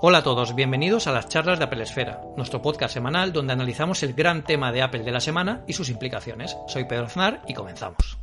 Hola a todos, bienvenidos a las charlas de Apple Esfera, nuestro podcast semanal donde analizamos el gran tema de Apple de la semana y sus implicaciones. Soy Pedro Aznar y comenzamos.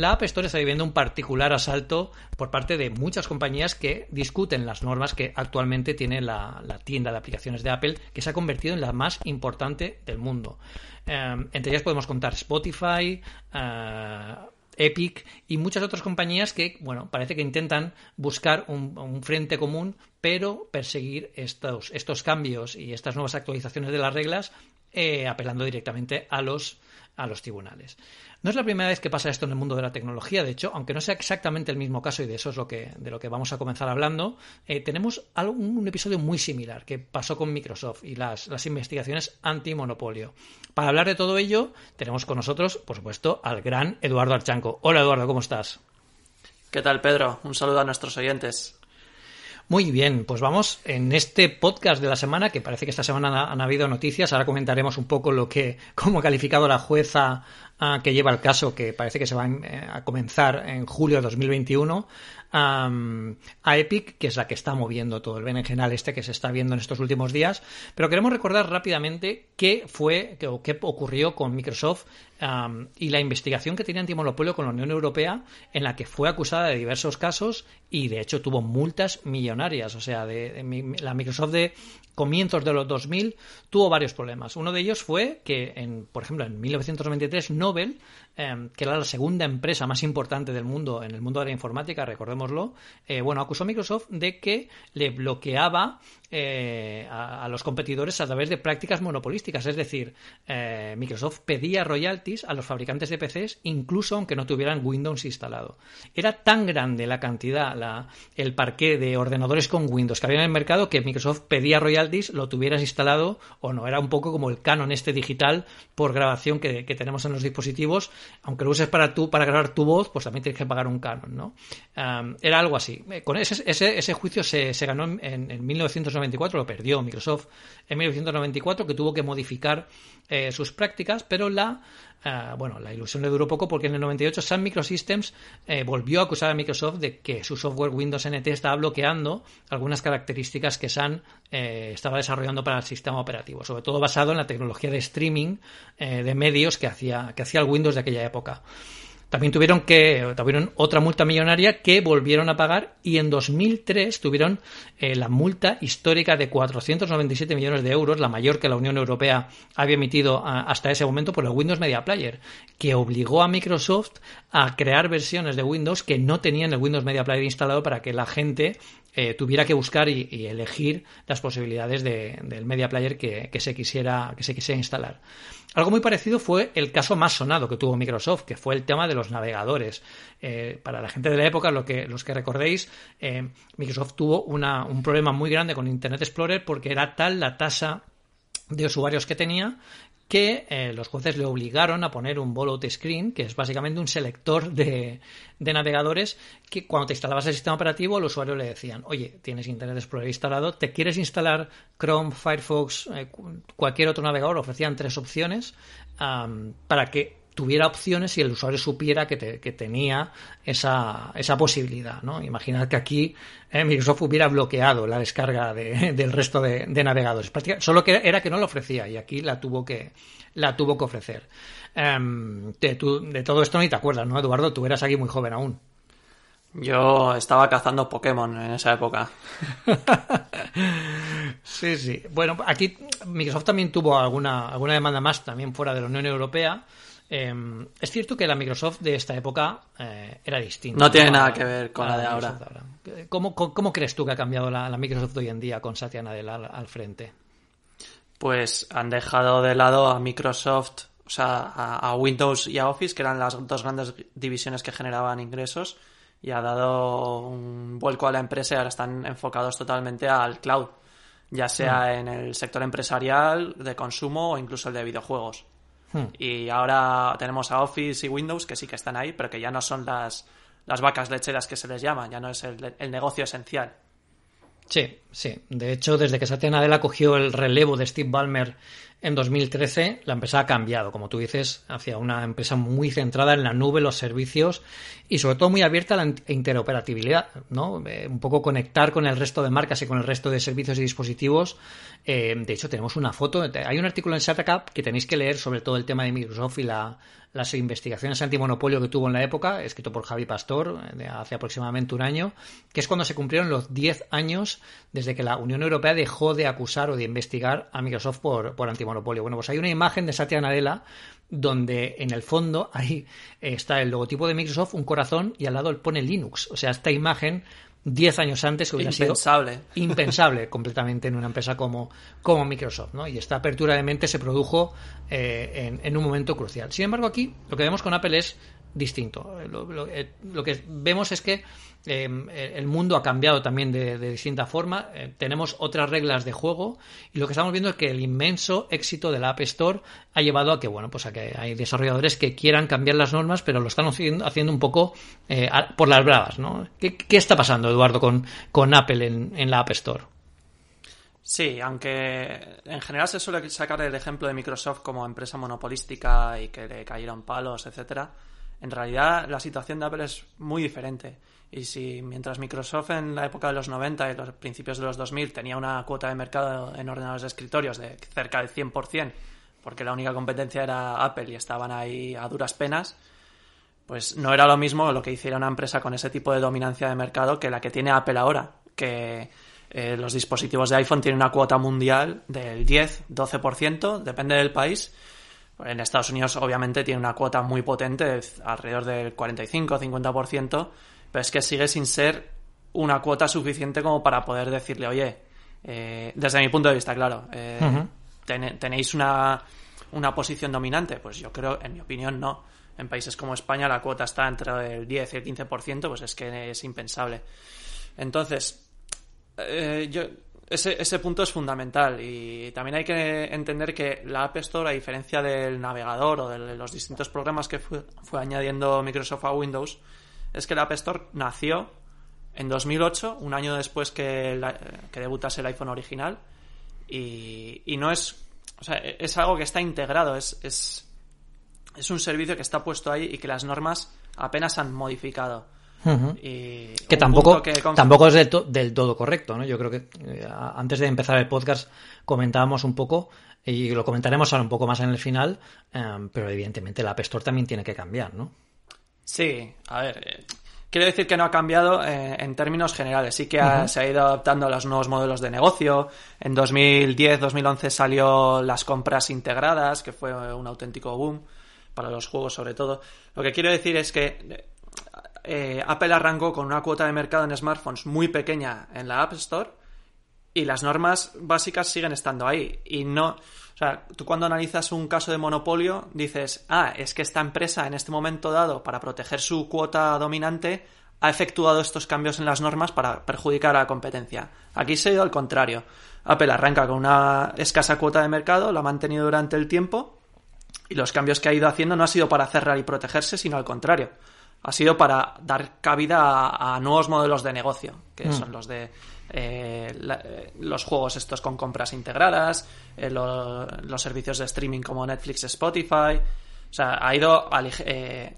La App Store está viviendo un particular asalto por parte de muchas compañías que discuten las normas que actualmente tiene la, tienda de aplicaciones de Apple, que se ha convertido en la más importante del mundo. Eh, entre ellas podemos contar Spotify, eh, Epic y muchas otras compañías que, bueno, parece que intentan buscar un, frente común, pero perseguir estos, estos cambios y estas nuevas actualizaciones de las reglas eh, apelando directamente a los, a los tribunales. No es la primera vez que pasa esto en el mundo de la tecnología, de hecho, aunque no sea exactamente el mismo caso, y de eso es lo que, de lo que vamos a comenzar hablando, eh, tenemos un episodio muy similar que pasó con Microsoft y las, las investigaciones antimonopolio. Para hablar de todo ello, tenemos con nosotros, por supuesto, al gran Eduardo Archanco. Hola Eduardo, ¿cómo estás? ¿Qué tal, Pedro? Un saludo a nuestros oyentes. Muy bien, pues vamos en este podcast de la semana, que parece que esta semana han, habido noticias. Ahora comentaremos un poco lo que, cómo ha calificado la jueza que lleva el caso, que parece que se va eh, a comenzar en julio de 2021 a Epic, que es la que está moviendo todo el berenjenal este que se está viendo en estos últimos días. Pero queremos recordar rápidamente qué fue o qué ocurrió con Microsoft y la investigación que tenía antimonopolio con la Unión Europea, en la que fue acusada de diversos casos y de hecho tuvo multas millonarias. O sea, de, la Microsoft de comienzos de los 2000 tuvo varios problemas. Uno de ellos fue que, en, por ejemplo, en 1993 Nobel Em, que era la segunda empresa más importante del mundo en el mundo de la informática, recordémoslo, eh, bueno, acusó a Microsoft de que le bloqueaba eh, a, los competidores a través de prácticas monopolísticas. Es decir, eh, Microsoft pedía royalties a los fabricantes de PCs incluso aunque no tuvieran Windows instalado. Era tan grande la cantidad, el parqué de ordenadores con Windows que había en el mercado que Microsoft pedía royalties, lo tuvieras instalado o no. Era un poco como el canon este digital por grabación que, tenemos en los dispositivos. Aunque lo uses para, tu, para grabar tu voz, pues también tienes que pagar un canon. ¿no? era algo así. Eh, con ese, ese, juicio se, ganó en, en, en 1990 lo perdió Microsoft en 1994, que tuvo que modificar eh, sus prácticas, pero la, eh, bueno, la ilusión le duró poco porque en el 98 Sun Microsystems eh, volvió a acusar a Microsoft de que su software Windows NT estaba bloqueando algunas características que Sun estaba desarrollando para el sistema operativo, sobre todo basado en la tecnología de streaming de medios que hacía, que hacía el Windows de aquella época. También tuvieron que tuvieron otra multa millonaria que volvieron a pagar y en 2003 tuvieron eh, la multa histórica de 497 millones de euros, la mayor que la Unión Europea había emitido hasta ese momento por el Windows Media Player, que obligó a Microsoft a crear versiones de Windows que no tenían el Windows Media Player instalado para que la gente eh, tuviera que buscar y, elegir las posibilidades del Media Player que, se quisiera, que se quisiera instalar. Algo muy parecido fue el caso más sonado que tuvo Microsoft, que fue el tema de los navegadores. Eh, para la gente de la época, lo que, los que recordéis, eh, Microsoft tuvo un problema muy grande con Internet Explorer porque era tal la tasa de usuarios que tenía que eh, los jueces le obligaron a poner un bollout screen, que es básicamente un selector de, navegadores que cuando te instalabas el sistema operativo al usuario le decían, oye, tienes Internet Explorer instalado, ¿te quieres instalar Chrome, Firefox, eh, cualquier otro navegador? Ofrecían tres opciones para que tuviera opciones y el usuario supiera que, tenía esa, esa, posibilidad. ¿no? Imaginad que aquí eh, Microsoft hubiera bloqueado la descarga del resto de, navegadores. Solo que era que no lo ofrecía y aquí la tuvo que, la tuvo que ofrecer. Em, de, de, todo esto ni te acuerdas, ¿no, Eduardo? Tú eras aquí muy joven aún. Yo estaba cazando Pokémon en esa época. sí, sí. Bueno, aquí Microsoft también tuvo alguna, alguna demanda más también fuera de la Unión Europea. Em, es cierto que la Microsoft de esta época eh, era distinta. No tiene nada que ver con la, de ahora. ¿Cómo, crees tú que ha cambiado la, Microsoft hoy en día con Satya Nadella al, frente? Pues han dejado de lado a Microsoft, o sea, a, Windows y a Office, que eran las dos grandes divisiones que generaban ingresos, y ha dado un vuelco a la empresa y ahora están enfocados totalmente al cloud, ya sea mm. en el sector empresarial, de consumo o incluso el de videojuegos. Hmm. Y ahora tenemos a Office y Windows que sí que están ahí, pero que ya no son las, las vacas lecheras que se les llama, ya no es el, el negocio esencial. Sí, sí. De hecho, desde que Satya Nadella cogió el relevo de Steve Ballmer en 2013 la empresa ha cambiado, como tú dices, hacia una empresa muy centrada en la nube, los servicios y sobre todo muy abierta a la interoperabilidad, ¿no? Eh, un poco conectar con el resto de marcas y con el resto de servicios y dispositivos. Eh, de hecho, tenemos una foto, hay un artículo en SATACAP que tenéis que leer sobre todo el tema de Microsoft y la, las investigaciones antimonopolio que tuvo en la época, escrito por Javi Pastor, de hace aproximadamente un año, que es cuando se cumplieron los 10 años desde que la Unión Europea dejó de acusar o de investigar a Microsoft por, por antimonopolio. Bueno, pues hay una imagen de Satya Nadella donde en el fondo ahí está el logotipo de Microsoft, un corazón y al lado pone Linux. O sea, esta imagen 10 años antes hubiera impensable. sido impensable completamente en una empresa como, como Microsoft. ¿no? Y esta apertura de mente se produjo eh, en, en, un momento crucial. Sin embargo, aquí lo que vemos con Apple es distinto. Eh, lo que vemos es que eh, el mundo ha cambiado también de, de distinta forma. Eh, tenemos otras reglas de juego y lo que estamos viendo es que el inmenso éxito de la App Store ha llevado a que, bueno, pues a que hay desarrolladores que quieran cambiar las normas, pero lo están haciendo, haciendo un poco eh, por las bravas, ¿no? ¿Qué, ¿Qué, está pasando, Eduardo, con, con Apple en, en la App Store? Sí, aunque en general se suele sacar el ejemplo de Microsoft como empresa monopolística y que le cayeron palos, etcétera, en realidad la situación de Apple es muy diferente. Y si mientras Microsoft en la época de los 90 y los principios de los 2000 tenía una cuota de mercado en ordenadores de escritorios de cerca del 100%, porque la única competencia era Apple y estaban ahí a duras penas, pues no era lo mismo lo que hiciera una empresa con ese tipo de dominancia de mercado que la que tiene Apple ahora, que eh, los dispositivos de iPhone tienen una cuota mundial del 10-12%, depende del país. En Estados Unidos obviamente tiene una cuota muy potente, alrededor del 45-50%, pero es que sigue sin ser una cuota suficiente como para poder decirle, oye, eh, desde mi punto de vista, claro, eh, uh -huh. ten, tenéis una, una posición dominante. Pues yo creo, en mi opinión, no. En países como España la cuota está entre el 10 y el 15%, pues es que es impensable. Entonces, eh, yo, ese, ese, punto es fundamental y también hay que entender que la App Store, a diferencia del navegador o de los distintos programas que fue, fue añadiendo Microsoft a Windows, es que la App Store nació en 2008, un año después que, la, que debutase el iPhone original, y, y, no es. O sea, es algo que está integrado, es, es, es, un servicio que está puesto ahí y que las normas apenas han modificado. Uh -huh. y que tampoco, que tampoco es del, to del, todo correcto, ¿no? Yo creo que eh, antes de empezar el podcast comentábamos un poco y lo comentaremos ahora un poco más en el final, eh, pero evidentemente la App Store también tiene que cambiar, ¿no? Sí, a ver, eh, quiero decir que no ha cambiado eh, en términos generales. Sí que ha, uh -huh. se ha ido adaptando a los nuevos modelos de negocio. En 2010-2011 salió las compras integradas, que fue un auténtico boom para los juegos sobre todo. Lo que quiero decir es que eh, Apple arrancó con una cuota de mercado en smartphones muy pequeña en la App Store y las normas básicas siguen estando ahí. Y no. O sea, tú cuando analizas un caso de monopolio dices, ah, es que esta empresa en este momento dado, para proteger su cuota dominante, ha efectuado estos cambios en las normas para perjudicar a la competencia. Aquí se ha ido al contrario. Apple arranca con una escasa cuota de mercado, la ha mantenido durante el tiempo y los cambios que ha ido haciendo no ha sido para cerrar y protegerse, sino al contrario. Ha sido para dar cabida a, a nuevos modelos de negocio, que mm. son los de eh, la, los juegos estos con compras integradas, eh, lo, los servicios de streaming como Netflix, Spotify. O sea, ha ido eh,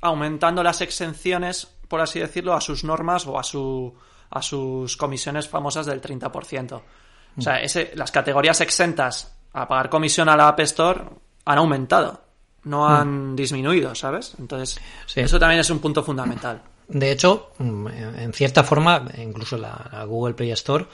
aumentando las exenciones, por así decirlo, a sus normas o a, su, a sus comisiones famosas del 30%. O sea, ese, las categorías exentas a pagar comisión a la App Store han aumentado, no han mm. disminuido, ¿sabes? Entonces, sí. eso también es un punto fundamental. De hecho, mm, en cierta forma, incluso la, la Google Play Store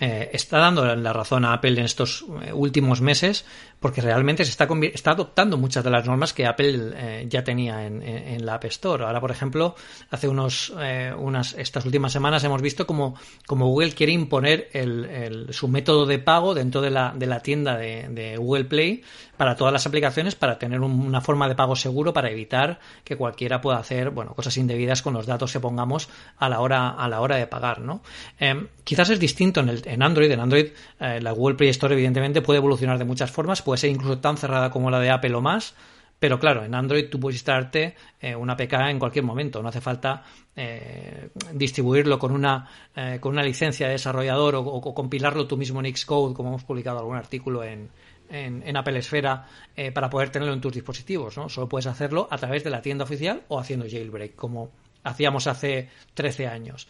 eh, está dando la razón a Apple en estos eh, últimos meses porque realmente se está, está adoptando muchas de las normas que Apple eh, ya tenía en, en, la App Store. Ahora, por ejemplo, hace unos, unas, estas últimas semanas hemos visto como, como Google quiere imponer el, el, su método de pago dentro de la, de la tienda de, de, Google Play para todas las aplicaciones para tener un, una forma de pago seguro para evitar que cualquiera pueda hacer bueno, cosas indebidas con los datos que pongamos a la hora, a la hora de pagar. ¿no? Quizás es distinto en, el, en Android. En Android eh, la Google Play Store evidentemente puede evolucionar de muchas formas, puede ser incluso tan cerrada como la de Apple o más, pero claro, en Android tú puedes instalarte eh, una APK en cualquier momento, no hace falta eh, distribuirlo con una, con una licencia de desarrollador o, compilarlo tú mismo en Xcode, como hemos publicado algún artículo en, en, Apple Esfera para poder tenerlo en tus dispositivos, ¿no? Solo puedes hacerlo a través de la tienda oficial o haciendo jailbreak, como hacíamos hace 13 años.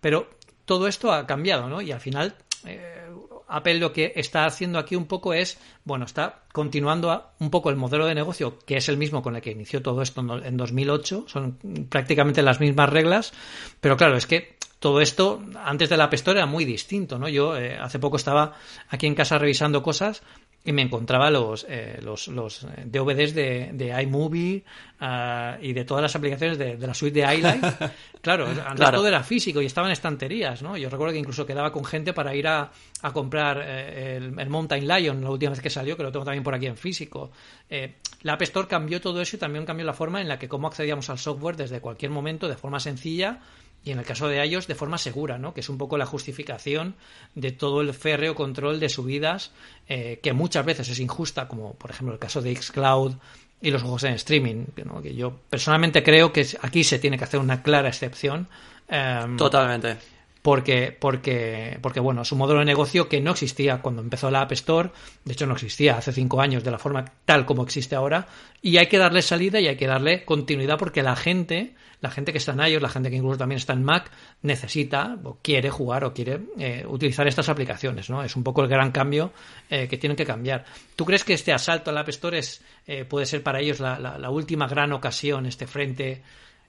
pero todo esto ha cambiado, ¿no? Y al final eh, Apple lo que está haciendo aquí un poco es, bueno, está continuando un poco el modelo de negocio, que es el mismo con el que inició todo esto en 2008, son prácticamente las mismas reglas, pero claro, es que todo esto antes de la App era muy distinto, ¿no? Yo eh, hace poco estaba aquí en casa revisando cosas y me encontraba los, eh, los, los eh, DVDs de, de iMovie uh, y de todas las aplicaciones de, de la suite de iLife. claro, antes todo era físico y estaban estanterías, ¿no? Yo recuerdo que incluso quedaba con gente para ir a, a comprar eh, el, el, Mountain Lion la última vez que salió, que lo tengo también por aquí en físico. Eh, la App Store cambió todo eso y también cambió la forma en la que cómo accedíamos al software desde cualquier momento de forma sencilla y en el caso de ellos de forma segura, ¿no? que es un poco la justificación de todo el férreo control de subidas eh, que muchas veces es injusta, como por ejemplo el caso de Xcloud y los juegos en streaming, que yo personalmente creo que aquí se tiene que hacer una clara excepción. Em, Totalmente porque, porque, porque bueno, es un modelo de negocio que no existía cuando empezó la App Store, de hecho no existía hace cinco años de la forma tal como existe ahora, y hay que darle salida y hay que darle continuidad porque la gente, la gente que está en iOS, la gente que incluso también está en Mac, necesita o quiere jugar o quiere eh, utilizar estas aplicaciones, ¿no? Es un poco el gran cambio eh, que tienen que cambiar. ¿Tú crees que este asalto al App Store es, eh, puede ser para ellos la, la, la última gran ocasión, este frente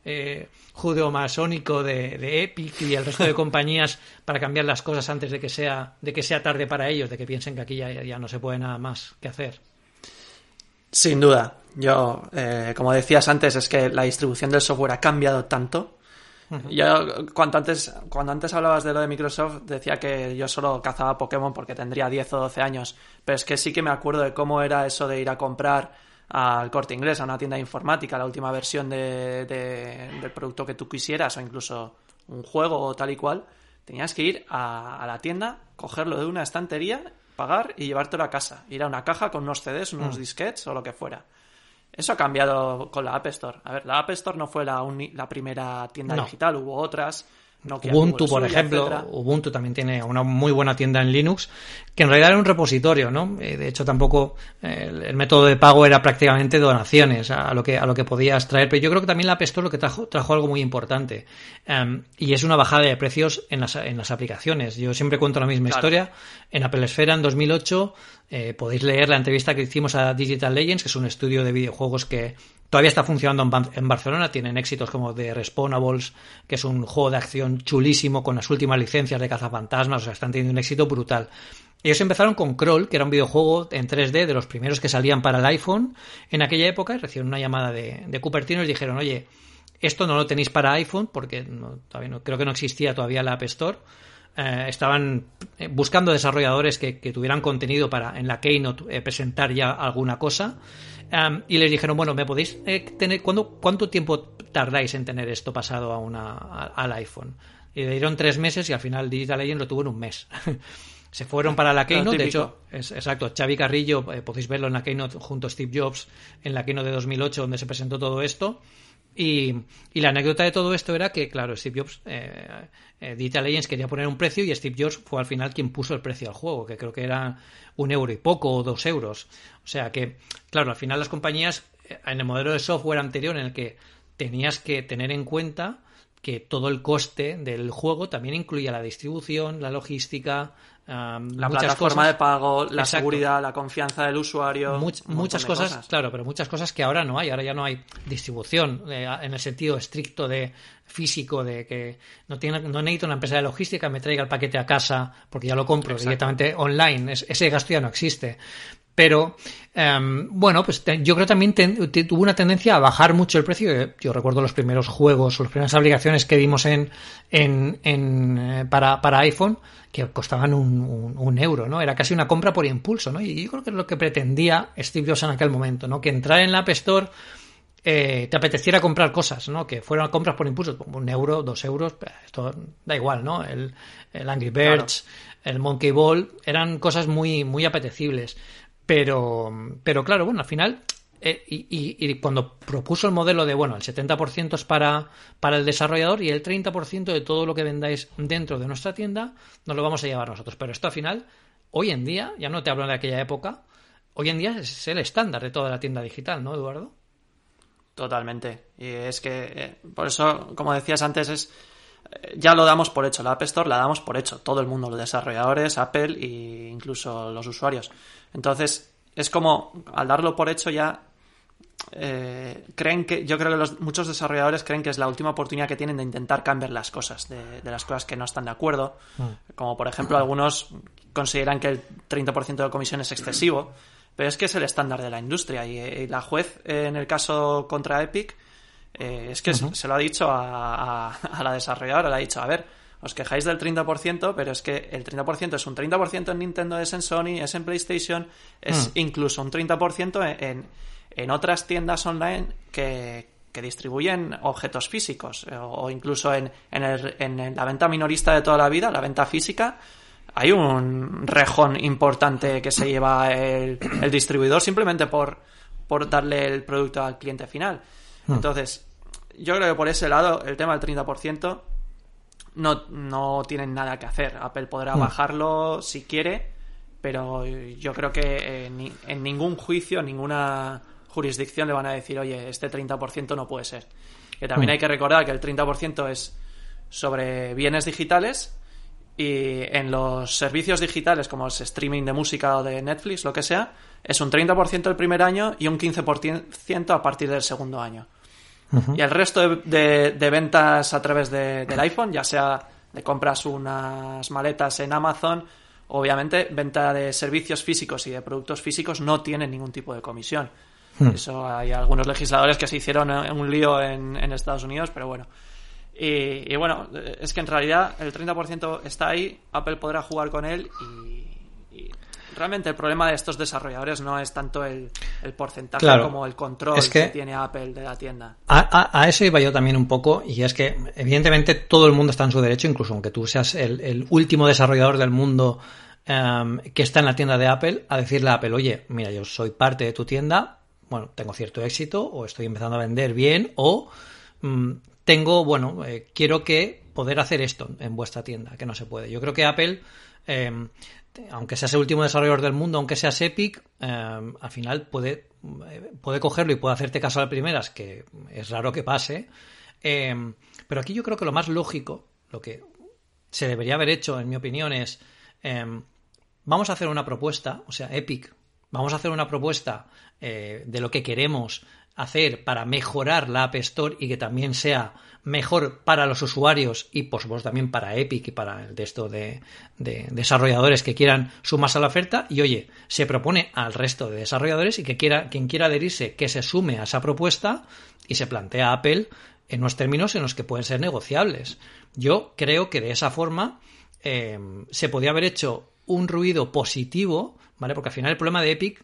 eh, judeo-masónico de, Epic y el resto de compañías para cambiar las cosas antes de que sea, de que sea tarde para ellos, de que piensen que aquí ya, no se puede nada más que hacer. Sin duda. Yo, eh, como decías antes, es que la distribución del software ha cambiado tanto. Yo, cuando antes, cuando antes hablabas de lo de Microsoft, decía que yo solo cazaba Pokémon porque tendría 10 o 12 años. Pero es que sí que me acuerdo de cómo era eso de ir a comprar al corte inglés, a una tienda de informática, la última versión de, del producto que tú quisieras o incluso un juego o tal y cual, tenías que ir a, la tienda, cogerlo de una estantería, pagar y llevártelo a casa. Ir a una caja con unos CDs, unos mm. disquets o lo que fuera. Eso ha cambiado con la App Store. A ver, la App Store no fue la, la primera tienda digital, hubo otras Ubuntu, por ejemplo, Ubuntu también tiene una muy buena tienda en Linux, que en realidad era un repositorio, ¿no? Eh, de hecho, tampoco eh, el, método de pago era prácticamente donaciones a lo que a lo que podías traer. Pero yo creo que también la App Store lo que trajo, trajo algo muy importante em, y es una bajada de precios en las, en las aplicaciones. Yo siempre cuento la misma historia. En Apple Esfera en 2008 eh, podéis leer la entrevista que hicimos a Digital Legends, que es un estudio de videojuegos que Todavía está funcionando en, Barcelona, tienen éxitos como The Respawnables, que es un juego de acción chulísimo con las últimas licencias de cazafantasmas, o sea, están teniendo un éxito brutal. Ellos empezaron con Crawl, que era un videojuego en 3D de los primeros que salían para el iPhone en aquella época, recibieron una llamada de, de Cupertino y dijeron, oye, esto no lo tenéis para iPhone, porque todavía no, creo que no existía todavía la App Store. Eh, estaban eh, buscando desarrolladores que, tuvieran contenido para en la Keynote eh, presentar ya alguna cosa y les dijeron, bueno, ¿me podéis eh, tener, cuánto tiempo tardáis en tener esto pasado a una, al iPhone? Y le dieron tres meses y al final Digital Legend lo tuvo en un mes. Se fueron para la Keynote, de hecho, es, exacto, Xavi Carrillo, eh, podéis verlo en la Keynote junto a Steve Jobs, en la Keynote de 2008, donde se presentó todo esto. Y, la anécdota de todo esto era que, claro, Steve Jobs, eh, eh, Legends quería poner un precio y Steve Jobs fue al final quien puso el precio al juego, que creo que era un euro y poco o dos euros. O sea que, claro, al final las compañías, eh, en el modelo de software anterior en el que tenías que tener en cuenta que todo el coste del juego también incluía la distribución, la logística, la plataforma de pago, la seguridad, la confianza del usuario. muchas cosas, claro, pero muchas cosas que ahora no hay. Ahora ya no hay distribución eh, en el sentido estricto de físico, de que no, tiene, no necesito una empresa de logística me traiga el paquete a casa porque ya lo compro directamente online. ese gasto ya no existe. Pero em, bueno, pues yo creo también tuvo una tendencia a bajar mucho el precio. Yo recuerdo los primeros juegos o las primeras aplicaciones que vimos en, en, en eh, para, para iPhone que costaban un, un, euro, ¿no? Era casi una compra por impulso, ¿no? Y yo creo que es lo que pretendía Steve Jobs en aquel momento, ¿no? Que entrar en la App Store eh, te apeteciera comprar cosas, ¿no? Que fueran compras por impulso, un euro, dos euros, esto da igual, ¿no? El, el Angry Birds, el Monkey Ball, eran cosas muy, muy apetecibles. Pero, pero claro, bueno, al final eh, y, cuando propuso el modelo de, bueno, el 70% es para, para el desarrollador y el 30% de todo lo que vendáis dentro de nuestra tienda nos lo vamos a llevar nosotros. Pero esto al final hoy en día, ya no te hablo de aquella época, hoy en día es el estándar de toda la tienda digital, ¿no, Eduardo? Totalmente. Y es que, eh, por eso, como decías antes, es eh, ya lo damos por hecho. La App Store la damos por hecho. Todo el mundo, los desarrolladores, Apple e incluso los usuarios. Entonces, es como, al darlo por hecho ya eh, creen que yo creo que los, muchos desarrolladores creen que es la última oportunidad que tienen de intentar cambiar las cosas, de, las cosas que no están de acuerdo. Mm. Como por ejemplo algunos consideran que el 30% de comisión es excesivo, pero es que es el estándar de la industria y, la juez en el caso contra Epic eh, es que se, lo ha dicho a, la desarrolladora, le ha dicho, a ver, os quejáis del 30%, pero es que el 30% es un 30% en Nintendo, es en Sony, es en PlayStation, es mm. incluso un 30% en en otras tiendas online que, distribuyen objetos físicos eh, o, incluso en, en, la venta minorista de toda la vida, la venta física, hay un rejón importante que se lleva el, distribuidor simplemente por, por darle el producto al cliente final. Hmm. Entonces, yo creo que por ese lado el tema del 30% no, no tienen nada que hacer. Apple podrá hmm. bajarlo si quiere, pero yo creo que en ningún juicio, ninguna jurisdicción le van a decir, oye, este 30% no puede ser. Que también mm. hay que recordar que el 30% es sobre bienes digitales y en los servicios digitales como es streaming de música o de Netflix, lo que sea, es un 30% el primer año y un 15% a partir del segundo año. Y el resto de, ventas a través del iPhone, ya sea de compras unas maletas en Amazon, obviamente venta de servicios físicos y de productos físicos no tienen ningún tipo de comisión. Hmm. Eso hay algunos legisladores que se hicieron un lío en, Estados Unidos, pero bueno. Y, bueno, es que en realidad el 30% está ahí, Apple podrá jugar con él y, realmente el problema de estos desarrolladores no es tanto el, porcentaje como el control que, tiene Apple de la tienda. A, eso iba yo también un poco y es que evidentemente todo el mundo está en su derecho, incluso aunque tú seas el, último desarrollador del mundo em, que está en la tienda de Apple, a decirle a Apple, oye, mira, yo soy parte de tu tienda, bueno, tengo cierto éxito o estoy empezando a vender bien o mm, tengo, bueno, eh, quiero que poder hacer esto en vuestra tienda, que no se puede. Yo creo que Apple, em, aunque seas el último desarrollador del mundo, aunque seas Epic, em, al final puede, eh, puede cogerlo y puede hacerte caso a las primeras, que es raro que pase. Em, pero aquí yo creo que lo más lógico, lo que se debería haber hecho, en mi opinión, es vamos a hacer una propuesta, o sea, Epic vamos a hacer una propuesta eh, de lo que queremos hacer para mejorar la App Store y que también sea mejor para los usuarios y por supuesto también para Epic y para el resto de, desarrolladores que quieran sumarse a la oferta y oye, se propone al resto de desarrolladores y que quiera, quien quiera adherirse que se sume a esa propuesta y se plantea a Apple en unos términos en los que pueden ser negociables. Yo creo que de esa forma eh, se podía haber hecho un ruido positivo ¿vale? Porque al final el problema de Epic,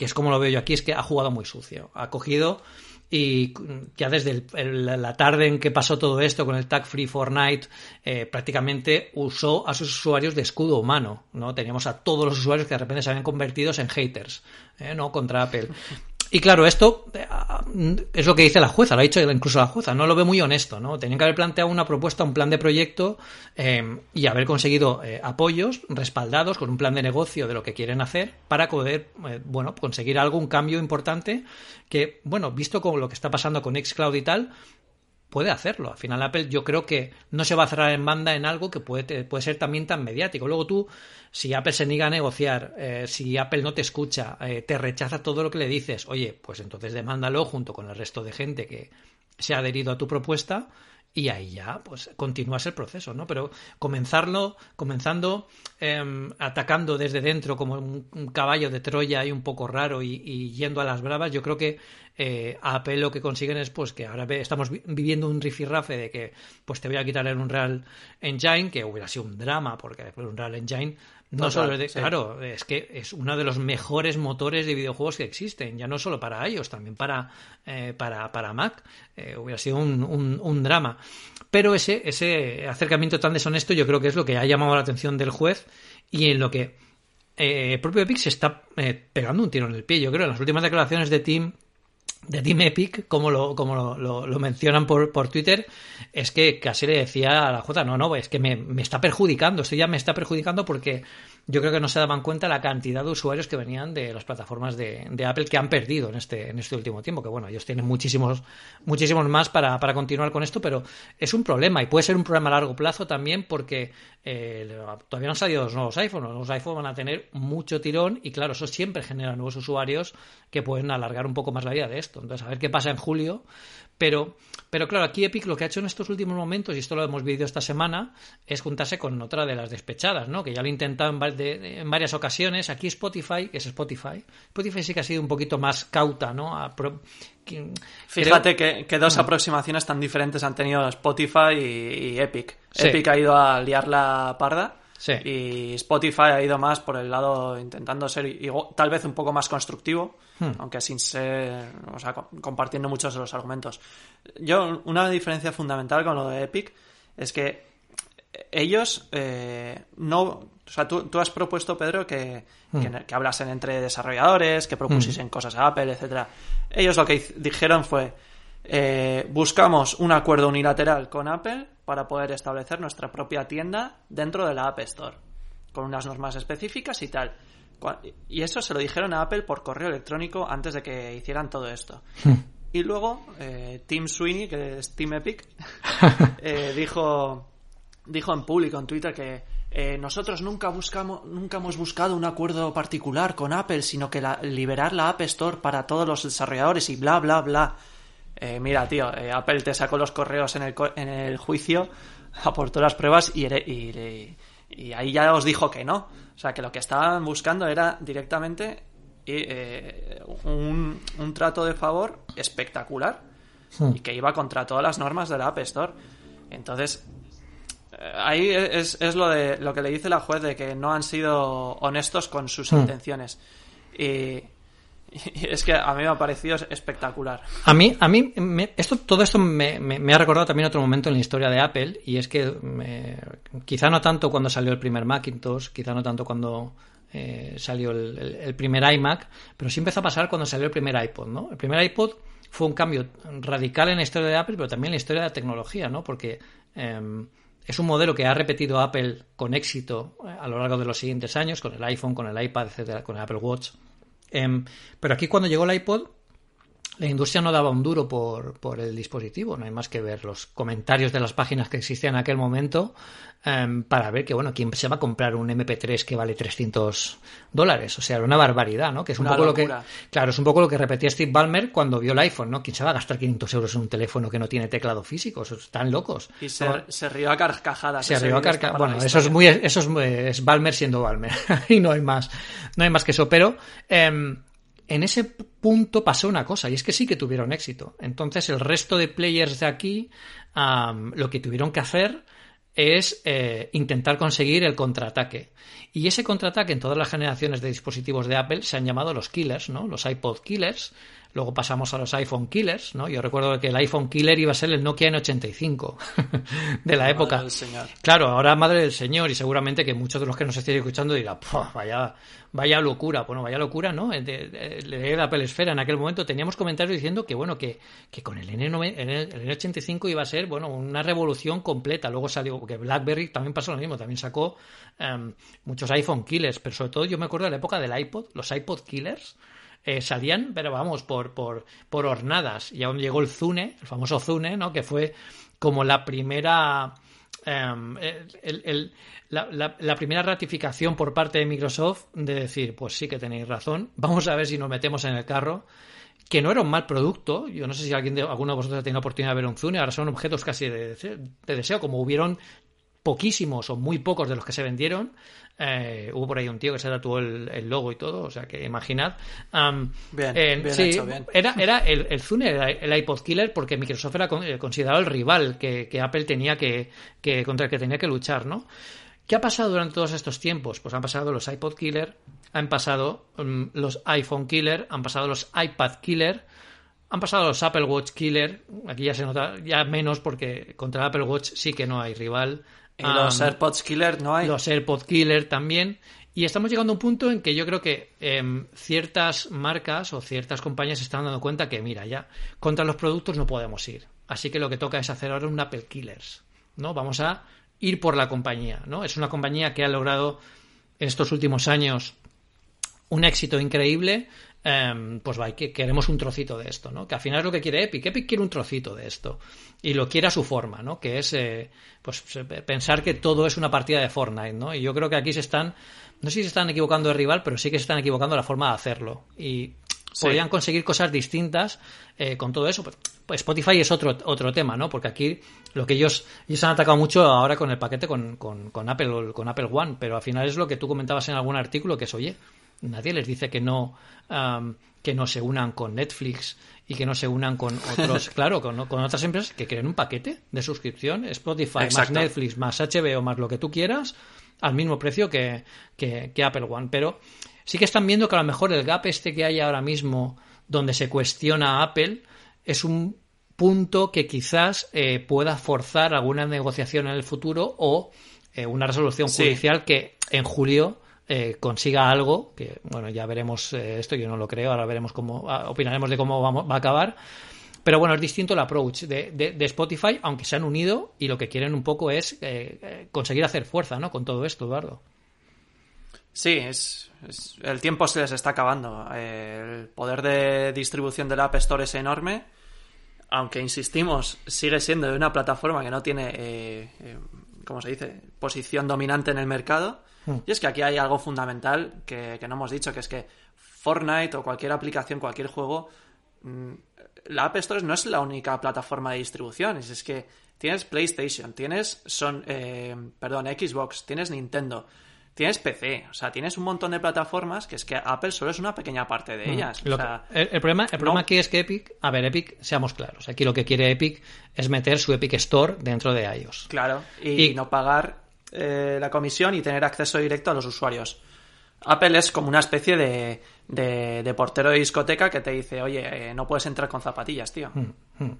que es como lo veo yo aquí, es que ha jugado muy sucio. Ha cogido y ya desde la tarde en que pasó todo esto con el tag free Fortnite eh, prácticamente usó a sus usuarios de escudo humano no teníamos a todos los usuarios que de repente se habían convertido en haters ¿eh? no contra Apple y claro, esto eh, es lo que dice la jueza, lo ha dicho incluso la jueza, no lo ve muy honesto, ¿no? Tenían que haber planteado una propuesta, un plan de proyecto eh, y haber conseguido eh, apoyos respaldados con un plan de negocio de lo que quieren hacer para poder, bueno, conseguir algún cambio importante que, bueno, visto con lo que está pasando con Xcloud y tal, puede hacerlo. Al final Apple yo creo que no se va a cerrar en banda en algo que puede, puede ser también tan mediático. Luego tú, si Apple se niega a negociar, eh, si Apple no te escucha, eh, te rechaza todo lo que le dices, oye, pues entonces demándalo junto con el resto de gente que se ha adherido a tu propuesta y ahí ya pues continúas el proceso, ¿no? Pero comenzarlo, comenzando em, atacando desde dentro como un, caballo de Troya y un poco raro y, yendo a las bravas, yo creo que eh, a Apple lo que consiguen es pues que ahora estamos viviendo un rifirrafe de que pues te voy a quitar el Unreal Engine, que hubiera sido un drama porque el Unreal Engine no solo de, claro, es que es uno de los mejores motores de videojuegos que existen, ya no solo para iOS, también para, eh, para, para, Mac. Eh, hubiera sido un, un, drama. Pero ese, ese acercamiento tan deshonesto yo creo que es lo que ha llamado la atención del juez y en lo que eh, el propio Epic se está pegando un tiro en el pie. Yo creo en las últimas declaraciones de Tim de Team Epic, como lo, como lo, lo, mencionan por, por, Twitter, es que casi le decía a la J, no, no, es que me, me, está perjudicando, esto ya me está perjudicando porque yo creo que no se daban cuenta la cantidad de usuarios que venían de las plataformas de, Apple que han perdido en este, en este último tiempo. Que bueno, ellos tienen muchísimos, muchísimos más para, para continuar con esto, pero es un problema y puede ser un problema a largo plazo también porque eh, todavía no han salido los nuevos iPhones. Los nuevos iPhones van a tener mucho tirón y claro, eso siempre genera nuevos usuarios que pueden alargar un poco más la vida de esto. Entonces, a ver qué pasa en julio. Pero, pero claro, aquí Epic lo que ha hecho en estos últimos momentos, y esto lo hemos vivido esta semana, es juntarse con otra de las despechadas, ¿no? Que ya lo he intentado en, varias ocasiones. Aquí Spotify, es Spotify. Spotify sí que ha sido un poquito más cauta, ¿no? Fíjate que, dos aproximaciones tan diferentes han tenido Spotify y, Epic. Epic ha ido a liar la parda y Spotify ha ido más por el lado intentando ser tal vez un poco más constructivo, hmm. aunque sin ser, o sea, compartiendo muchos de los argumentos. Yo, una diferencia fundamental con lo de Epic es que ellos eh, no. O sea, tú, has propuesto, Pedro, que, hmm. que, hablasen entre desarrolladores, que propusiesen hmm. cosas a Apple, etcétera. Ellos lo que dijeron fue: eh, buscamos un acuerdo unilateral con Apple para poder establecer nuestra propia tienda dentro de la App Store, con unas normas específicas y tal. Y eso se lo dijeron a Apple por correo electrónico antes de que hicieran todo esto. Y luego, eh, Tim Sweeney, que es Team Epic, eh, dijo, dijo en público, en Twitter, que eh, nosotros nunca, buscamos, nunca hemos buscado un acuerdo particular con Apple, sino que liberar la App Store para todos los desarrolladores y bla, bla, bla. Eh, mira, tío, eh, Apple te sacó los correos en el, en el juicio, aportó las pruebas y, y, ahí ya os dijo que no. O sea, que lo que estaban buscando era directamente eh, un, trato de favor espectacular y que iba contra todas las normas de la App Store. Entonces, ahí es, es, lo, de, lo que le dice la juez de que no han sido honestos con sus intenciones. Y y es que a mí me ha parecido espectacular. A mí, a mí esto, todo esto me, ha recordado también otro momento en la historia de Apple, y es que quizá no tanto cuando salió el primer Macintosh, quizá no tanto cuando eh, salió el, primer iMac, pero sí empezó a pasar cuando salió el primer iPod, ¿no? El primer iPod fue un cambio radical en la historia de Apple, pero también en la historia de la tecnología, ¿no? Porque em, es un modelo que ha repetido Apple con éxito eh, a lo largo de los siguientes años, con el iPhone, con el iPad, etcétera, con el Apple Watch. Em, pero aquí cuando llegó el iPod, la industria no daba un duro por, por, el dispositivo. No hay más que ver los comentarios de las páginas que existían en aquel momento em, para ver que, bueno, quién se va a comprar un MP3 que vale 300 dólares. O sea, era una barbaridad, ¿no? Que es un poco lo que. Claro, es un poco lo que repetía Steve Ballmer cuando vio el iPhone, ¿no? ¿Quién se va a gastar 500 euros en un teléfono que no tiene teclado físico? Están locos. Y se, rió a carcajadas. Se rió a carcajadas. Bueno, eso es muy. Eso es, es Ballmer siendo Ballmer. y no hay más. No hay más que eso. Pero. Eh, en ese punto pasó una cosa, y es que sí que tuvieron éxito. Entonces el resto de players de aquí lo que tuvieron que hacer es eh, intentar conseguir el contraataque. Y ese contraataque en todas las generaciones de dispositivos de Apple se han llamado los killers, ¿no? Los iPod killers. Luego pasamos a los iPhone killers, ¿no? Yo recuerdo que el iPhone killer iba a ser el Nokia N85 de la época. Claro, ahora madre del señor y seguramente que muchos de los que nos estén escuchando dirán, vaya, vaya locura. Bueno, vaya locura, ¿no? De, de, de, la Apple Esfera en aquel momento teníamos comentarios diciendo que, bueno, que, que con el, N, el N85 iba a ser, bueno, una revolución completa. Luego salió, porque BlackBerry también pasó lo mismo, también sacó em, muchos iPhone killers, pero sobre todo yo me acuerdo de la época del iPod, los iPod killers eh, salían, pero vamos, por, por, por hornadas. Y aún llegó el Zune, el famoso Zune, ¿no? Que fue como la primera... Em, la, la, primera ratificación por parte de Microsoft de decir, pues sí que tenéis razón, vamos a ver si nos metemos en el carro, que no era un mal producto, yo no sé si alguien de, alguno de vosotros ha tenido la oportunidad de ver un Zune, ahora son objetos casi de, de deseo, como hubieron poquísimos o muy pocos de los que se vendieron. Eh, hubo por ahí un tío que se tatuó el, logo y todo, o sea que imaginad. bien, bien, hecho, bien, Era, era el, el Zune era el iPod Killer porque Microsoft era considerado el rival que, Apple tenía que, que, contra el que tenía que luchar, ¿no? ¿Qué ha pasado durante todos estos tiempos? Pues han pasado los iPod Killer, han pasado mm, los iPhone Killer, han pasado los iPad Killer, han pasado los Apple Watch Killer. Aquí ya se nota, ya menos porque contra el Apple Watch sí que no hay rival. Y los AirPods Killer no hay. Los AirPods Killer también. Y estamos llegando a un punto en que yo creo que em, ciertas marcas o ciertas compañías se están dando cuenta que, mira, ya contra los productos no podemos ir. Así que lo que toca es hacer ahora un Apple Killers. ¿no? Vamos a ir por la compañía. ¿no? Es una compañía que ha logrado en estos últimos años un éxito increíble, em, pues va, que queremos un trocito de esto, ¿no? Que al final es lo que quiere Epic. Epic quiere un trocito de esto. Y lo quiere a su forma, ¿no? Que es eh, pues pensar que todo es una partida de Fortnite, ¿no? Y yo creo que aquí se están, no sé si se están equivocando de rival, pero sí que se están equivocando la forma de hacerlo. Y podrían conseguir cosas distintas eh, con todo eso. Pues, pues Spotify es otro, otro tema, ¿no? Porque aquí lo que ellos, ellos han atacado mucho ahora con el paquete con, con, con Apple con Apple One, pero al final es lo que tú comentabas en algún artículo, que es, oye, nadie les dice que no, que no se unan con Netflix y que no se unan con otros, claro, con, con, otras empresas que creen un paquete de suscripción, Spotify más Netflix más HBO más lo que tú quieras, al mismo precio que, que, que Apple One. Pero sí que están viendo que a lo mejor el gap este que hay ahora mismo donde se cuestiona a Apple es un punto que quizás eh, pueda forzar alguna negociación en el futuro o eh, una resolución judicial que en julio eh, consiga algo, que bueno, ya veremos esto, yo no lo creo, ahora veremos cómo, ah, opinaremos de cómo va, a acabar. Pero bueno, es distinto el approach de, de, Spotify, aunque se han unido y lo que quieren un poco es conseguir hacer fuerza ¿no? con todo esto, Eduardo. Sí, es, el tiempo se les está acabando. El poder de distribución del App Store es enorme, aunque insistimos, sigue siendo de una plataforma que no tiene, eh, eh ¿cómo se dice?, posición dominante en el mercado. Hmm. Y es que aquí hay algo fundamental que, no hemos dicho, que es que Fortnite o cualquier aplicación, cualquier juego, mm, la App Store no es la única plataforma de distribución, es, que tienes PlayStation, tienes son, eh, perdón, Xbox, tienes Nintendo tienes PC, o sea, tienes un montón de plataformas que es que Apple solo es una pequeña parte de mm. ellas. el, problema, el problema aquí es que Epic, a ver, Epic, seamos claros, aquí lo que quiere Epic es meter su Epic Store dentro de iOS. Claro, y, no pagar eh, la comisión y tener acceso directo a los usuarios. Apple es como una especie de, de, portero de discoteca que te dice, oye, eh, no puedes entrar con zapatillas, tío. Mm, mm.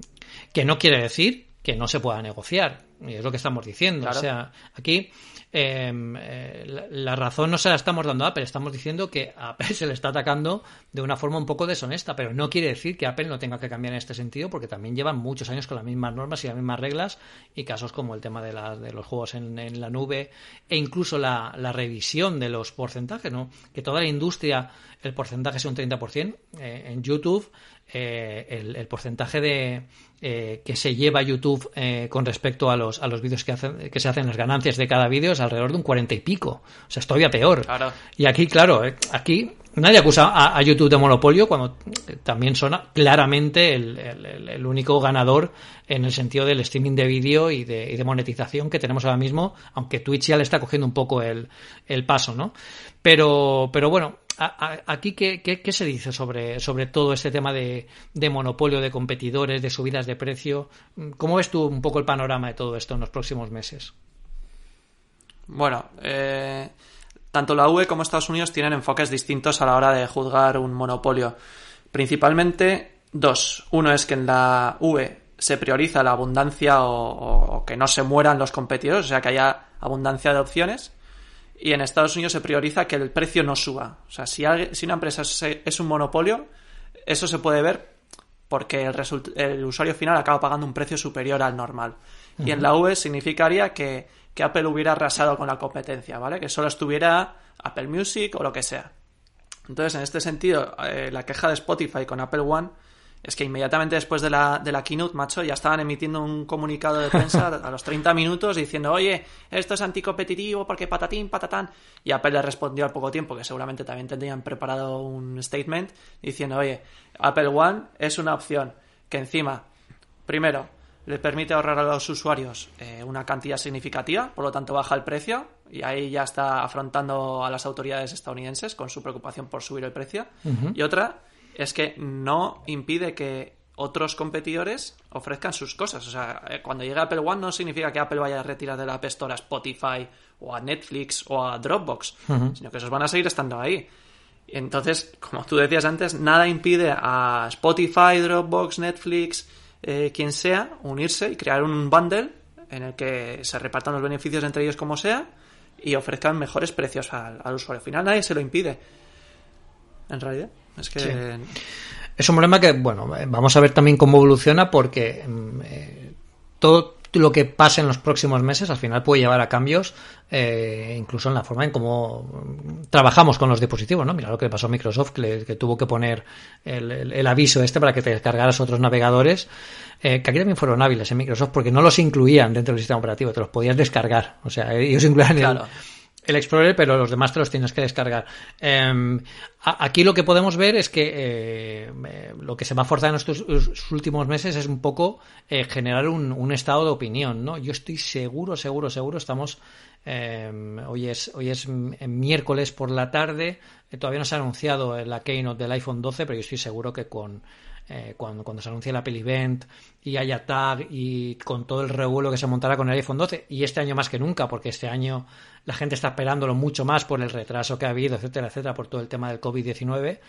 Que no quiere decir que no se pueda negociar, y es lo que estamos diciendo. O sea, aquí Em, eh, la, razón no se la estamos dando a Apple, estamos diciendo que Apple se le está atacando de una forma un poco deshonesta, pero no quiere decir que Apple no tenga que cambiar en este sentido, porque también llevan muchos años con las mismas normas y las mismas reglas, y casos como el tema de, de los juegos en, la nube, e incluso la, revisión de los porcentajes, ¿no? que toda la industria, el porcentaje sea un 30%, eh, en YouTube eh, el, porcentaje de eh, que se lleva YouTube eh, con respecto a los, a los vídeos que, hacen, que se hacen las ganancias de cada vídeo es alrededor de un cuarenta y pico. O sea, es todavía peor. Y aquí, claro, aquí nadie acusa a, YouTube de monopolio cuando también son claramente el, único ganador en el sentido del streaming de vídeo y de, y de, monetización que tenemos ahora mismo, aunque Twitch ya le está cogiendo un poco el, el paso, ¿no? Pero, pero bueno, aquí, ¿qué, qué, se dice sobre, sobre todo este tema de, de, monopolio de competidores, de subidas de precio? ¿Cómo ves tú un poco el panorama de todo esto en los próximos meses? Bueno, eh, tanto la UE como Estados Unidos tienen enfoques distintos a la hora de juzgar un monopolio. Principalmente dos. Uno es que en la UE se prioriza la abundancia o, o que no se mueran los competidores, o sea, que haya abundancia de opciones y en Estados Unidos se prioriza que el precio no suba. O sea, si, si una empresa es un monopolio, eso se puede ver porque el, el usuario final acaba pagando un precio superior al normal. Y en la UE significaría que, que, Apple hubiera arrasado con la competencia, ¿vale? Que solo estuviera Apple Music o lo que sea. Entonces, en este sentido, eh, la queja de Spotify con Apple One es que inmediatamente después de la, de la keynote, macho, ya estaban emitiendo un comunicado de prensa a los 30 minutos diciendo, oye, esto es anticompetitivo porque patatín, patatán. Y Apple le respondió al poco tiempo, que seguramente también tendrían preparado un statement, diciendo, oye, Apple One es una opción que encima, primero, le permite ahorrar a los usuarios eh, una cantidad significativa, por lo tanto baja el precio, y ahí ya está afrontando a las autoridades estadounidenses con su preocupación por subir el precio. Y otra, es que no impide que otros competidores ofrezcan sus cosas. O sea, eh, cuando llega Apple One no significa que Apple vaya a retirar de la App Store a Spotify o a Netflix o a Dropbox, sino que esos van a seguir estando ahí. Entonces, como tú decías antes, nada impide a Spotify, Dropbox, Netflix, eh, quien sea, unirse y crear un bundle en el que se repartan los beneficios entre ellos como sea y ofrezcan mejores precios al, al usuario final. Nadie se lo impide. En realidad. Es que. Es un problema que, bueno, vamos a ver también cómo evoluciona porque mm, eh, todo, lo que pase en los próximos meses al final puede llevar a cambios eh, incluso en la forma en cómo trabajamos con los dispositivos, ¿no? Mira lo que pasó a Microsoft, que, tuvo que poner el, aviso este para que te descargaras otros navegadores, eh, que aquí también fueron hábiles en Microsoft porque no los incluían dentro del sistema operativo, te los podías descargar. O sea, ellos incluían el, el Explorer, pero los demás te los tienes que descargar. Em, aquí lo que podemos ver es que eh, eh, lo que se va a forzar en estos últimos meses es un poco eh, generar un, estado de opinión, ¿no? Yo estoy seguro, seguro, seguro, estamos... Em, hoy es hoy es miércoles por la tarde, todavía no se ha anunciado la keynote del iPhone 12, pero yo estoy seguro que con eh, cuando, cuando se anuncie el Apple Event y haya tag y con todo el revuelo que se montará con el iPhone 12 y este año más que nunca porque este año la gente está esperándolo mucho más por el retraso que ha habido, etcétera, etcétera, por todo el tema del COVID-19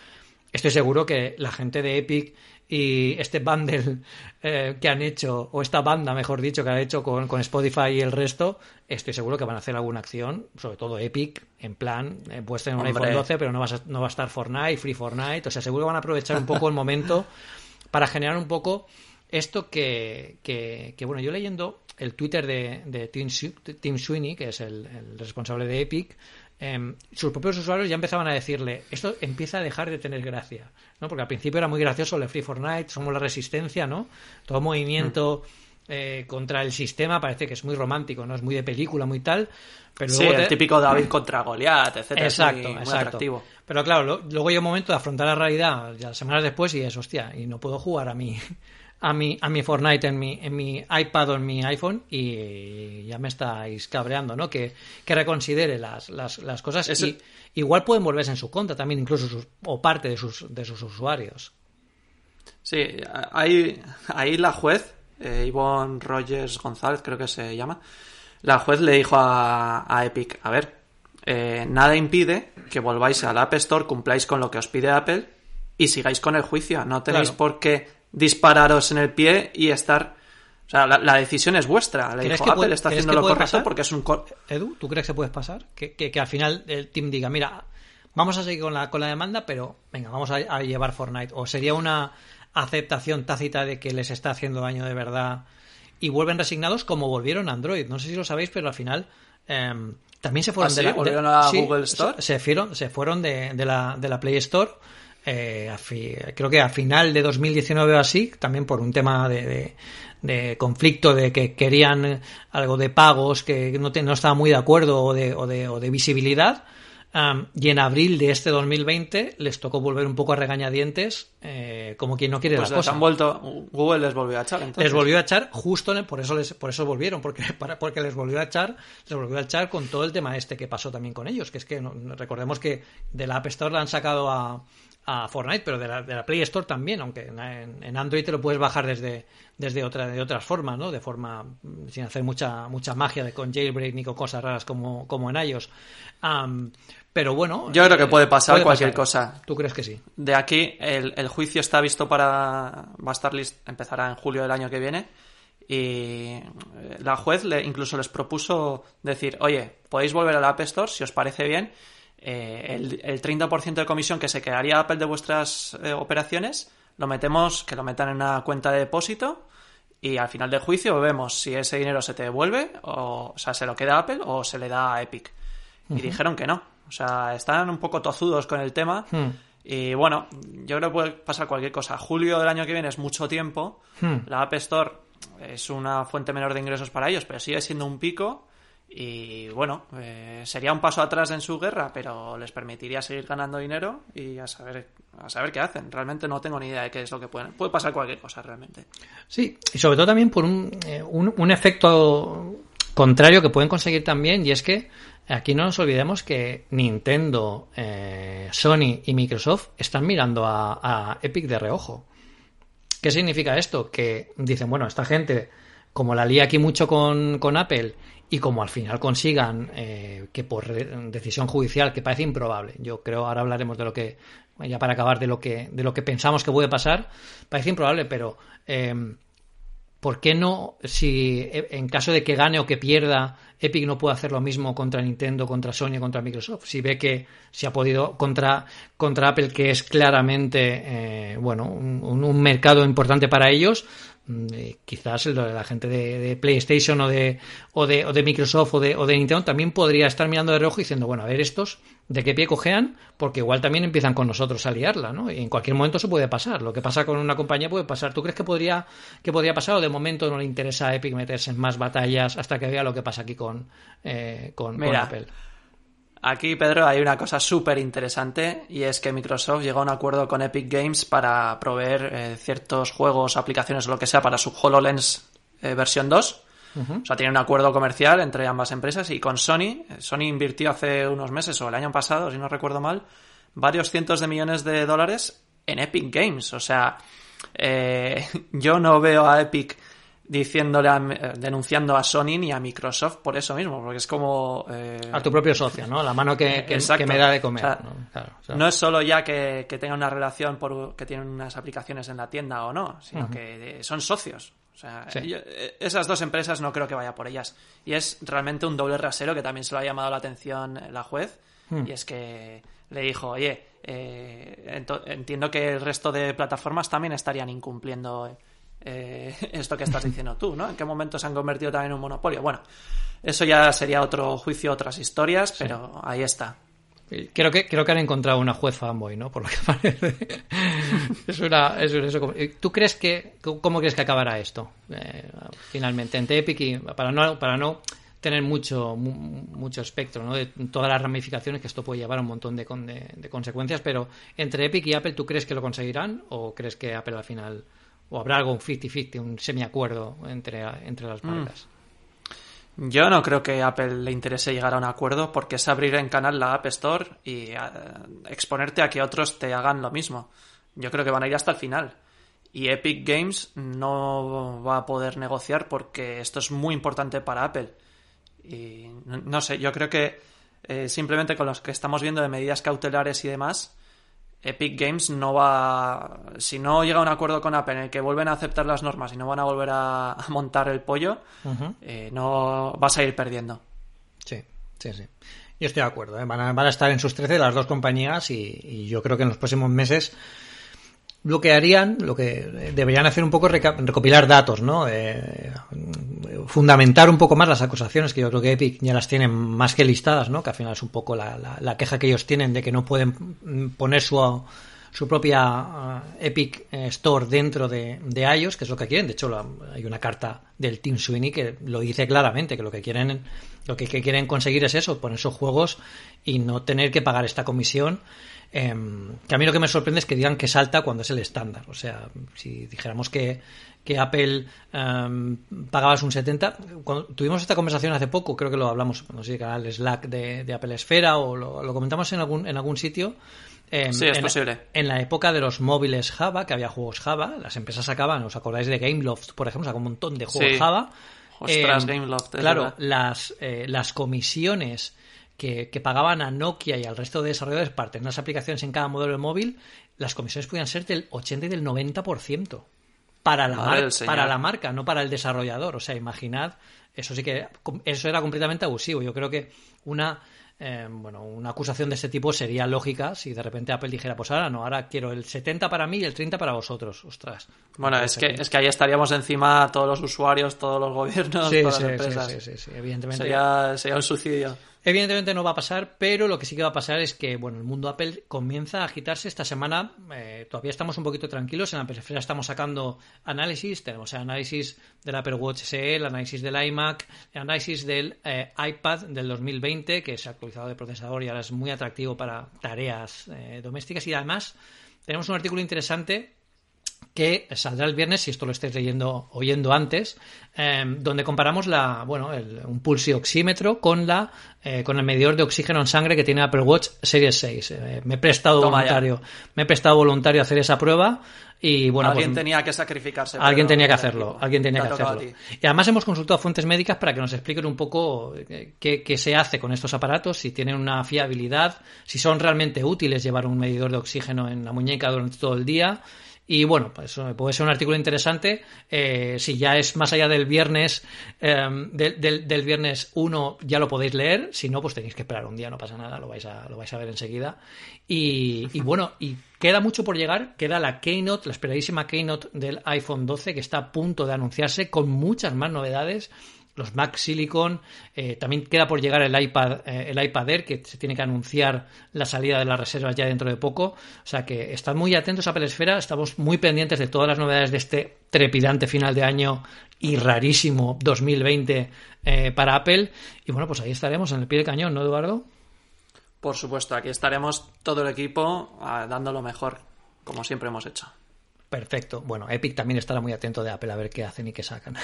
estoy seguro que la gente de Epic y este bundle eh, que han hecho, o esta banda, mejor dicho, que han hecho con, Spotify y el resto, estoy seguro que van a hacer alguna acción, sobre todo Epic, en plan, eh, puedes tener un iPhone 12, pero no, vas no va a estar Fortnite, Free Fortnite, o sea, seguro que van a aprovechar un poco el momento para generar un poco esto que, que, bueno, yo leyendo el Twitter de, de Tim, Sweeney, que es el responsable de Epic, Em, sus propios usuarios ya empezaban a decirle, esto empieza a dejar de tener gracia, ¿no? Porque al principio era muy gracioso el Free Fortnite, somos la resistencia, ¿no? Todo movimiento eh, contra el sistema parece que es muy romántico, ¿no? Es muy de película, muy tal. Pero sí, el típico David contra Goliath, etcétera. Exacto, exacto. Pero claro, luego hay un momento de afrontar la realidad, ya semanas después, y es, hostia, y no puedo jugar a mí a mi, a mi Fortnite en mi, en mi iPad o en mi iPhone y ya me estáis cabreando, ¿no? Que, que reconsidere las, las, las cosas. Y igual pueden volverse en su contra también, incluso o parte de sus, de sus usuarios. Sí, ahí, ahí la juez, eh, Yvonne Rogers González, creo que se llama, la juez le dijo a, a Epic, a ver, eh, nada impide que volváis al App Store, cumpláis con lo que os pide Apple y sigáis con el juicio. No tenéis por qué dispararos en el pie y estar... O sea, la, decisión es vuestra. Le dijo, Apple está haciendo lo correcto porque es un... Edu, ¿tú crees que puede pasar? Que, que, al final el team diga, mira, vamos a seguir con la, con la demanda, pero venga, vamos a, llevar Fortnite. O sería una aceptación tácita de que les está haciendo daño de verdad y vuelven resignados como volvieron a Android. No sé si lo sabéis, pero al final em, también se fueron ¿Ah, de la a Google Store. Se, fueron, se fueron de, de, la, de la Play Store eh, creo que a final de 2019 o así, también por un tema de, conflicto de que querían algo de pagos que no, no estaba muy de acuerdo o de, o de, visibilidad. y en abril de este 2020 les tocó volver un poco a regañadientes, eh, como quien no quiere pues la cosa. Han vuelto, Google les volvió a echar. Les volvió a echar justo por eso les, por eso volvieron, porque porque les volvió a echar, les volvió a echar con todo el tema este que pasó también con ellos, que es que recordemos que de la App Store la han sacado a, a Fortnite, pero de la, de la Play Store también, aunque en, Android te lo puedes bajar desde, desde otra, de otras formas, ¿no? De forma sin hacer mucha, mucha magia de con jailbreak ni con cosas raras como, como en iOS. pero bueno. Yo creo que puede pasar cualquier cosa. ¿Tú crees que sí? De aquí, el, el juicio está visto para. Va a estar list, empezará en julio del año que viene. Y la juez le, incluso les propuso decir, oye, podéis volver a la App Store si os parece bien eh, el, el, 30% de comisión que se quedaría Apple de vuestras eh, operaciones, lo metemos, que lo metan en una cuenta de depósito y al final del juicio vemos si ese dinero se te devuelve, o, o sea, se lo queda a Apple o se le da a Epic. Y dijeron que no. O sea, están un poco tozudos con el tema. Hmm. Y bueno, yo creo que puede pasar cualquier cosa. Julio del año que viene es mucho tiempo. Hmm. La App Store es una fuente menor de ingresos para ellos, pero sigue siendo un pico. Y bueno, eh, sería un paso atrás en su guerra, pero les permitiría seguir ganando dinero y a saber, a saber qué hacen. Realmente no tengo ni idea de qué es lo que pueden. Puede pasar cualquier cosa realmente. Sí, y sobre todo también por un, eh, un, efecto contrario que pueden conseguir también, y es que aquí no nos olvidemos que Nintendo, eh, Sony y Microsoft están mirando a, Epic de reojo. ¿Qué significa esto? Que dicen, bueno, esta gente, como la lía aquí mucho con, con Apple y como al final consigan eh, que por decisión judicial que parece improbable yo creo ahora hablaremos de lo que ya para acabar de lo que de lo que pensamos que puede pasar parece improbable pero eh, ¿por qué no si eh, en caso de que gane o que pierda Epic no puede hacer lo mismo contra Nintendo contra Sony contra Microsoft si ve que se ha podido contra contra Apple que es claramente bueno un, un mercado importante para ellos eh, quizás la gente de, PlayStation o de, o de, o de Microsoft o de, o de Nintendo también podría estar mirando de rojo y diciendo, bueno, a ver estos, ¿de qué pie cojean? Porque igual también empiezan con nosotros a liarla, ¿no? Y en cualquier momento se puede pasar. Lo que pasa con una compañía puede pasar. ¿Tú crees que podría, que podría pasar o de momento no le interesa a Epic meterse en más batallas hasta que vea lo que pasa aquí con, eh, con, con Apple? Aquí, Pedro, hay una cosa súper interesante y es que Microsoft llegó a un acuerdo con Epic Games para proveer eh, ciertos juegos, aplicaciones o lo que sea para su HoloLens eh, versión 2. O sea, tiene un acuerdo comercial entre ambas empresas y con Sony. Eh, Sony invirtió hace unos meses o el año pasado, si no recuerdo mal, varios cientos de millones de dólares en Epic Games. O sea, yo no veo a Epic diciéndole eh, denunciando a Sony ni a Microsoft por eso mismo, porque es como... Eh, a tu propio socio, ¿no? La mano que, me da de comer. ¿no? es solo ya que, tenga una relación por que tienen unas aplicaciones en la tienda o no, sino que son socios. O sea, eh, esas dos empresas no creo que vaya por ellas. Y es realmente un doble rasero que también se lo ha llamado la atención la juez. Hmm. Y es que le dijo, oye, entiendo que el resto de plataformas también estarían incumpliendo eh, esto que estás diciendo tú, ¿no? ¿En qué momento se han convertido también en un monopolio? Bueno, eso ya sería otro juicio, otras historias, pero ahí está. Creo que, creo que han encontrado una juez fanboy, ¿no? Por lo que parece. es una, es eso. ¿Tú crees que, cómo crees que acabará esto? Eh, finalmente, entre Epic y, para no, para no tener mucho, mucho espectro, ¿no? De todas las ramificaciones que esto puede llevar a un montón de, de, de consecuencias, pero entre Epic y Apple, ¿tú crees que lo conseguirán o crees que Apple al final o habrá algo un 50-50, un semiacuerdo entre, entre las mm. marcas. Yo no creo que a Apple le interese llegar a un acuerdo porque es abrir en canal la App Store y eh, exponerte a que otros te hagan lo mismo. Yo creo que van a ir hasta el final. Y Epic Games no va a poder negociar porque esto es muy importante para Apple. Y no, sé, yo creo que eh, simplemente con los que estamos viendo de medidas cautelares y demás, Epic Games no va. Si no llega a un acuerdo con Apple en el que vuelven a aceptar las normas y no van a volver a, montar el pollo, eh, no vas a ir perdiendo. Sí, sí, sí. Yo estoy de acuerdo. ¿eh? Van, a, estar en sus 13 las dos compañías y, yo creo que en los próximos meses lo que harían, lo que deberían hacer un poco es recopilar datos, ¿no? Eh, fundamentar un poco más las acusaciones, que yo creo que Epic ya las tienen más que listadas, ¿no? Que al final es un poco la, queja que ellos tienen de que no pueden poner su, su propia uh, Epic eh, Store dentro de, de, iOS, que es lo que quieren. De hecho, hay una carta del Team Sweeney que lo dice claramente, que lo que quieren, lo que, quieren conseguir es eso, poner sus juegos y no tener que pagar esta comisión. Em, que a mí lo que me sorprende es que digan que salta cuando es el estándar. O sea, si dijéramos que que Apple um, pagabas un 70. Cuando tuvimos esta conversación hace poco, creo que lo hablamos, no sé el Slack de, Apple Esfera o lo, comentamos en algún, en algún sitio. Em, sí, es en posible. La, en la época de los móviles Java, que había juegos Java, las empresas sacaban, ¿os acordáis de Gameloft, por ejemplo? Sacó un montón de juegos Java. Ostras, em, Gameloft. Claro, las, eh, las comisiones que, que, pagaban a Nokia y al resto de desarrolladores para tener las aplicaciones en cada modelo de móvil, las comisiones podían ser del 80 y del 90% para la, para la marca, no para el desarrollador. O sea, imaginad, eso sí que eso era completamente abusivo. Yo creo que una eh, bueno, una acusación de este tipo sería lógica si de repente Apple dijera, pues ahora no, ahora quiero el 70 para mí y el 30 para vosotros. Ostras. Bueno, es que, es que ahí estaríamos encima todos los usuarios, todos los gobiernos, todas las empresas. Sí, sí, sí, evidentemente. Sería, sería un suicidio. Evidentemente no va a pasar, pero lo que sí que va a pasar es que bueno, el mundo Apple comienza a agitarse esta semana. Eh, todavía estamos un poquito tranquilos. En la periferia estamos sacando análisis. Tenemos el análisis del Apple Watch SE, el análisis del iMac, el análisis del eh, iPad del 2020, que se ha actualizado de procesador y ahora es muy atractivo para tareas eh, domésticas. Y además tenemos un artículo interesante que saldrá el viernes, si esto lo estáis leyendo, oyendo antes, em, donde comparamos la, bueno, el, un pulsioxímetro con la, eh, con el medidor de oxígeno en sangre que tiene Apple Watch Series 6. Eh, me he prestado voluntario, me he prestado voluntario a hacer esa prueba y bueno, alguien pues, tenía que sacrificarse. Alguien tenía que hacerlo, alguien tenía que hacerlo. Y además hemos consultado fuentes médicas para que nos expliquen un poco eh, qué, qué, se hace con estos aparatos, si tienen una fiabilidad, si son realmente útiles llevar un medidor de oxígeno en la muñeca durante todo el día Y bueno, pues puede ser un artículo interesante. Eh, si ya es más allá del viernes, em, del, viernes 1, ya lo podéis leer. Si no, pues tenéis que esperar un día, no pasa nada, lo vais a, lo vais a ver enseguida. Y, y bueno, y queda mucho por llegar. Queda la Keynote, la esperadísima Keynote del iPhone 12, que está a punto de anunciarse con muchas más novedades los Mac Silicon, eh, también queda por llegar el iPad, eh, el iPad Air, que se tiene que anunciar la salida de las reservas ya dentro de poco. O sea que están muy atentos a Apple Esfera, estamos muy pendientes de todas las novedades de este trepidante final de año y rarísimo 2020 eh, para Apple. Y bueno, pues ahí estaremos en el pie del cañón, ¿no, Eduardo? Por supuesto, aquí estaremos todo el equipo ah, dando lo mejor, como siempre hemos hecho. Perfecto. Bueno, Epic también estará muy atento de Apple a ver qué hacen y qué sacan.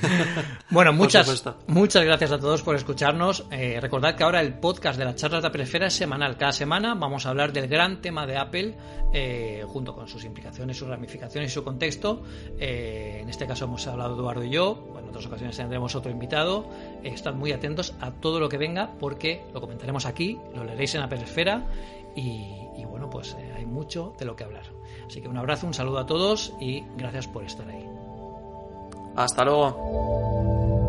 bueno, muchas, muchas gracias a todos por escucharnos. Eh, recordad que ahora el podcast de las charlas de Apple Esfera es semanal. Cada semana vamos a hablar del gran tema de Apple eh, junto con sus implicaciones, sus ramificaciones y su contexto. Eh, en este caso hemos hablado Eduardo y yo. en otras ocasiones tendremos otro invitado. estad muy atentos a todo lo que venga porque lo comentaremos aquí, lo leeréis en Apple Esfera y, bueno, pues eh, hay mucho de lo que hablar. Así que un abrazo, un saludo a todos y gracias por estar ahí. Hasta luego.